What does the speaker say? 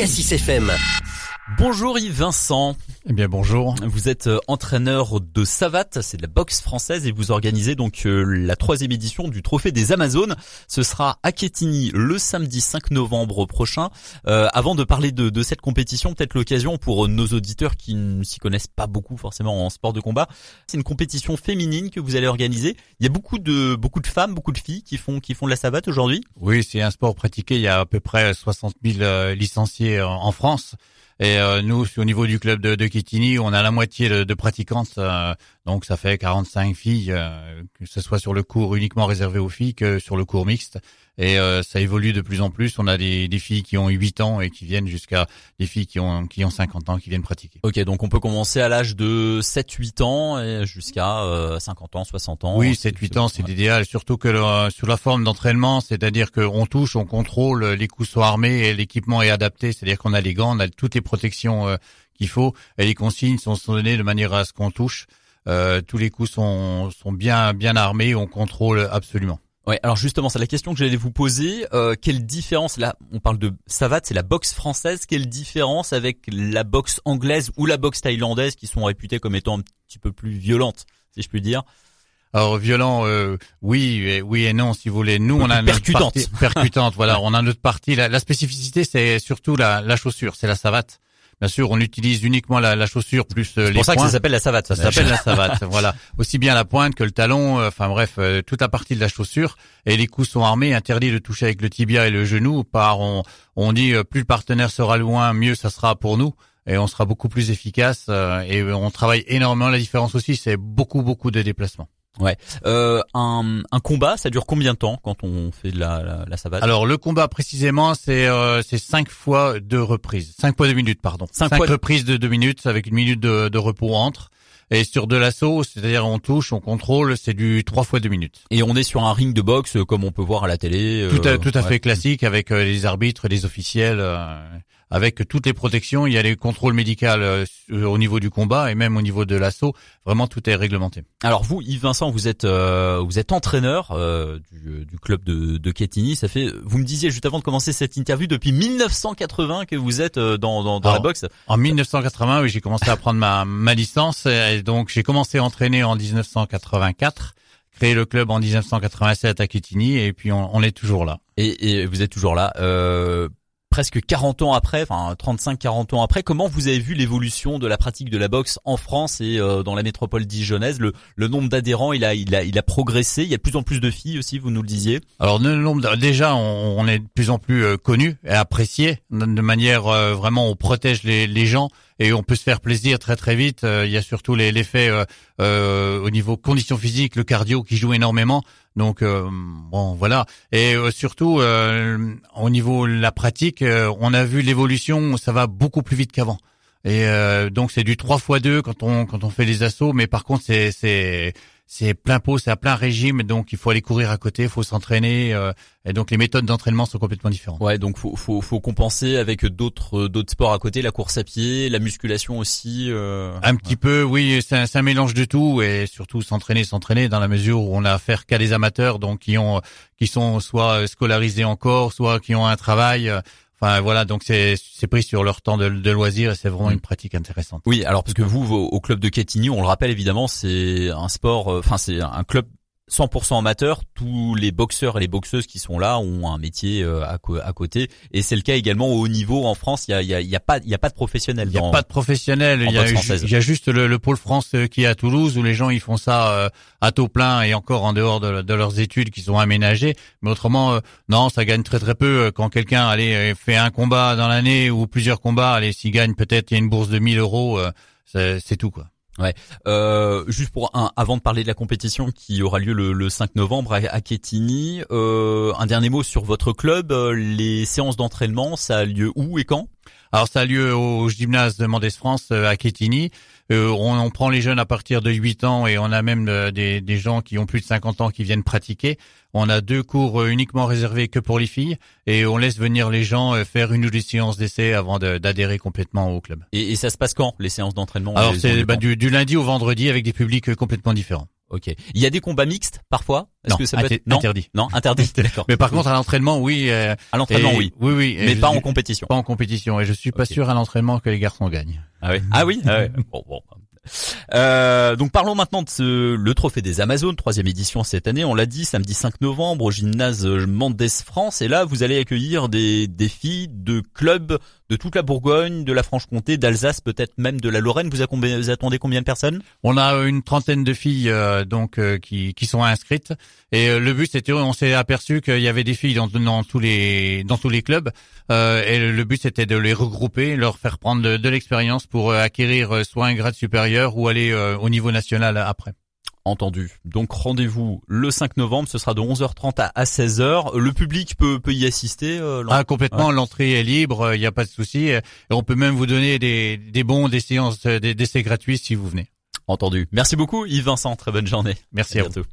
Cassis FM. Bonjour Yves Vincent. Eh bien bonjour. Vous êtes euh, entraîneur de savate, c'est de la boxe française et vous organisez donc euh, la troisième édition du Trophée des Amazones. Ce sera à Quetigny le samedi 5 novembre prochain. Euh, avant de parler de, de cette compétition, peut-être l'occasion pour nos auditeurs qui ne s'y connaissent pas beaucoup forcément en sport de combat. C'est une compétition féminine que vous allez organiser. Il y a beaucoup de beaucoup de femmes, beaucoup de filles qui font qui font de la savate aujourd'hui. Oui, c'est un sport pratiqué. Il y a à peu près 60 000 licenciés en France. Et euh, nous, au niveau du club de, de on a la moitié de, de pratiquantes, euh, donc ça fait 45 filles, euh, que ce soit sur le cours uniquement réservé aux filles que sur le cours mixte. Et ça évolue de plus en plus. On a des, des filles qui ont 8 ans et qui viennent jusqu'à des filles qui ont qui ont 50 ans qui viennent pratiquer. Ok, donc on peut commencer à l'âge de 7-8 ans et jusqu'à 50 ans, 60 ans. Oui, 7-8 ans, c'est l'idéal. Surtout que sur la forme d'entraînement, c'est-à-dire qu'on touche, on contrôle, les coups sont armés et l'équipement est adapté. C'est-à-dire qu'on a les gants, on a toutes les protection euh, qu'il faut. Et les consignes sont, données de manière à ce qu'on touche. Euh, tous les coups sont, sont bien bien armés, on contrôle absolument. Ouais, alors justement, c'est la question que j'allais vous poser. Euh, quelle différence là On parle de savate, c'est la boxe française. Quelle différence avec la boxe anglaise ou la boxe thaïlandaise, qui sont réputées comme étant un petit peu plus violentes, si je puis dire? Alors violent, euh, oui, oui et non, si vous voulez. Nous, on a percutante, partie, percutante. voilà, on a notre partie. La, la spécificité, c'est surtout la, la chaussure, c'est la savate. Bien sûr, on utilise uniquement la, la chaussure plus euh, les C'est pour ça que ça s'appelle la savate. Ça s'appelle la savate. voilà, aussi bien la pointe que le talon. Euh, enfin bref, euh, toute la partie de la chaussure. Et les coups sont armés, interdit de toucher avec le tibia et le genou. Par on, on dit plus le partenaire sera loin, mieux ça sera pour nous et on sera beaucoup plus efficace. et on travaille énormément. La différence aussi, c'est beaucoup beaucoup de déplacements. Ouais. Euh, un, un, combat, ça dure combien de temps quand on fait de la, la, la savate? Alors le combat précisément, c'est euh, c'est cinq fois deux reprises, cinq fois deux minutes, pardon. Cinq, reprises de deux minutes avec une minute de, de repos entre. Et sur de l'assaut, c'est-à-dire on touche, on contrôle, c'est du trois fois deux minutes. Et on est sur un ring de boxe euh, comme on peut voir à la télé. tout à, tout à fait classique avec euh, les arbitres, les officiels avec toutes les protections. Il y a les contrôles médicaux euh, au niveau du combat et même au niveau de l'assaut. Vraiment, tout est réglementé. Alors vous, Yves Vincent, vous êtes euh, vous êtes entraîneur euh, du, du, club de, de Quetigny. Ça fait, vous me disiez juste avant de commencer cette interview, depuis 1980 que vous êtes dans, dans, dans la boxe. En 1980, oui, j'ai commencé à prendre ma, ma licence et donc j'ai commencé à entraîner en 1984 créé le club en 1987 à Quetigny et puis on, on est toujours là. Et, et, vous êtes toujours là. Euh, presque 40 ans après, enfin 35-40 ans après, comment vous avez vu l'évolution de la pratique de la boxe en France et euh, dans la métropole dijonnaise? Le, le nombre d'adhérents, il a, il a, il a progressé. Il y a de plus en plus de filles aussi, vous nous le disiez. Alors le nombre, déjà, on, est de plus en plus euh, connu et apprécié de manière euh, vraiment, on protège les, les gens et on peut se faire plaisir très très vite. il y a surtout l'effet euh, au niveau conditions physiques, le cardio qui joue énormément. Donc euh, bon voilà et euh, surtout euh, au niveau de la pratique, on a vu l'évolution, ça va beaucoup plus vite qu'avant. Et donc c'est du 3 fois 2 quand on quand on fait les assauts, mais par contre c'est c'est plein pot, c'est à plein régime, donc il faut aller courir à côté, il faut s'entraîner, euh, et donc les méthodes d'entraînement sont complètement différentes. Ouais, donc faut faut, faut compenser avec d'autres d'autres sports à côté, la course à pied, la musculation aussi. Euh... Un petit peu, oui, c'est un, un, mélange de tout, et surtout s'entraîner, s'entraîner dans la mesure où on a affaire qu'à des amateurs, donc qui ont qui sont soit scolarisés encore, soit qui ont un travail. Enfin voilà, donc c'est c'est pris sur leur temps de, de loisir et c'est vraiment mm. une pratique intéressante. Oui, alors parce que vous au, club de Quetigny, on le rappelle évidemment, c'est un sport, euh, enfin c'est un club 100% amateur, tous les boxeurs et les boxeuses qui sont là ont un métier euh, à, à côté, et c'est le cas également au haut niveau en France. Il y a, y a, y a pas, il y a pas de professionnels. Il y a pas de professionnels. Il y, y, a juste le, le, pôle France euh, qui est à Toulouse où les gens ils font ça euh, à taux plein et encore en dehors de, de, leurs études qui sont aménagées. Mais autrement, non, ça gagne très très peu. Quand quelqu'un allez fait un combat dans l'année ou plusieurs combats, allez s'il gagne peut-être il y a une bourse de 1000 euros, c'est tout quoi. Ouais. Euh, juste pour un, avant de parler de la compétition qui aura lieu le, le 5 novembre à, à euh, un dernier mot sur votre club. Euh, les séances d'entraînement, ça a lieu où et quand? Alors ça a lieu au gymnase de Mendes France euh, à Quetigny. Euh, on, on, prend les jeunes à partir de 8 ans et on a même des, des, gens qui ont plus de 50 ans qui viennent pratiquer. On a deux cours uniquement réservés que pour les filles et on laisse venir les gens faire une ou deux séances d'essai avant d'adhérer complètement au club. Et, et, ça se passe quand les séances d'entraînement? Alors c'est bah, du, du, lundi au vendredi avec des publics complètement différents. Ok. Il y a des combats mixtes parfois? Est-ce Non, que ça peut être non interdit. Non, interdit. D'accord. Mais par contre, à l'entraînement, oui. euh, à l'entraînement, oui, Oui, oui. mais pas suis en compétition. Pas en compétition. Et je suis pas sûr à l'entraînement que les garçons gagnent. Ah oui. Ah oui? Ah. Bon, bon. Euh, donc parlons maintenant de ce, le trophée des Amazones, troisième édition cette année. On l'a dit, samedi 5 novembre au gymnase Mendes France. Et là, vous allez accueillir des, des filles de clubs de toute la Bourgogne, de la Franche-Comté, d'Alsace, peut-être même de la Lorraine. Vous, attendez combien de personnes? On a une trentaine de filles euh, donc euh, qui, qui sont inscrites et euh, le but c'était on s'est aperçu qu'il y avait des filles dans, dans tous les dans tous les clubs euh, et le, but c'était de les regrouper, leur faire prendre de, l'expérience pour euh, acquérir euh, soit un grade supérieur ou aller euh, au niveau national après. Entendu. Donc rendez-vous le 5 novembre, ce sera de 11h30 à, à 16h. Le public peut, peut y assister. euh, Ah complètement, l'entrée est libre, il n'y a pas de souci et on peut même vous donner des, des bons des séances des- d'essais gratuits si vous venez. Entendu. Merci beaucoup Yves Vincent, très bonne journée. Merci à à vous. bientôt.